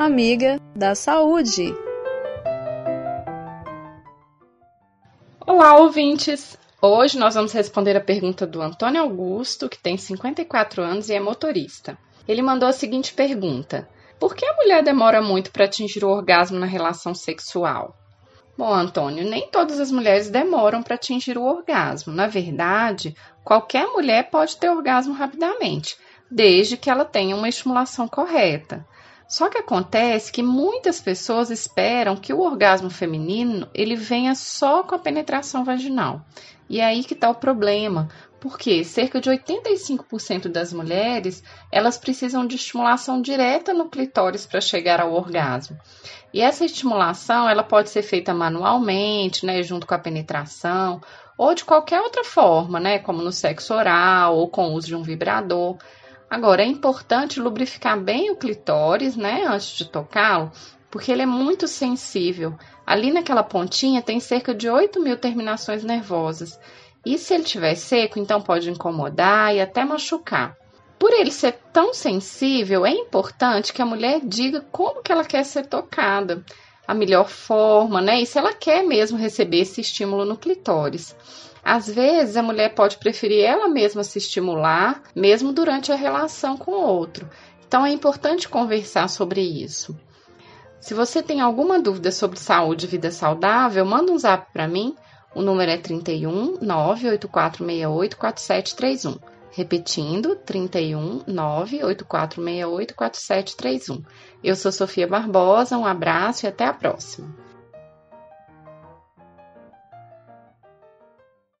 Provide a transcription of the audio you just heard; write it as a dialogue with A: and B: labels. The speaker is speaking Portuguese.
A: amiga da saúde.
B: Olá, ouvintes! Hoje nós vamos responder a pergunta do Antônio Augusto, que tem 54 anos e é motorista. Ele mandou a seguinte pergunta: Por que a mulher demora muito para atingir o orgasmo na relação sexual? Bom, Antônio, nem todas as mulheres demoram para atingir o orgasmo. Na verdade, qualquer mulher pode ter orgasmo rapidamente, desde que ela tenha uma estimulação correta. Só que acontece que muitas pessoas esperam que o orgasmo feminino ele venha só com a penetração vaginal. E é aí que está o problema, porque cerca de 85% das mulheres elas precisam de estimulação direta no clitóris para chegar ao orgasmo. E essa estimulação ela pode ser feita manualmente, né, junto com a penetração, ou de qualquer outra forma, né, como no sexo oral ou com o uso de um vibrador. Agora, é importante lubrificar bem o clitóris, né, antes de tocá-lo, porque ele é muito sensível. Ali naquela pontinha tem cerca de 8 mil terminações nervosas. E se ele estiver seco, então pode incomodar e até machucar. Por ele ser tão sensível, é importante que a mulher diga como que ela quer ser tocada, a melhor forma, né? E se ela quer mesmo receber esse estímulo no clitóris. Às vezes, a mulher pode preferir ela mesma se estimular, mesmo durante a relação com o outro. Então, é importante conversar sobre isso. Se você tem alguma dúvida sobre saúde e vida saudável, manda um zap para mim. O número é 31 98468 4731. Repetindo, 31 98468 4731. Eu sou Sofia Barbosa, um abraço e até a próxima.